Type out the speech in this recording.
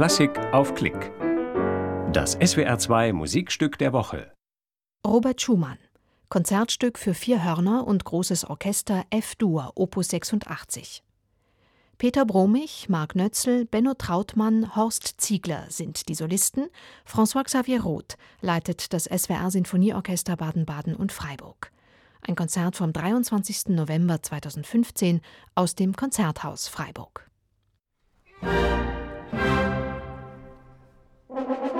Klassik auf Klick. Das SWR2 Musikstück der Woche. Robert Schumann. Konzertstück für vier Hörner und großes Orchester F-Dur, Opus 86. Peter Bromich, Marc Nötzel, Benno Trautmann, Horst Ziegler sind die Solisten. François Xavier Roth leitet das SWR Sinfonieorchester Baden-Baden und Freiburg. Ein Konzert vom 23. November 2015 aus dem Konzerthaus Freiburg. Thank you.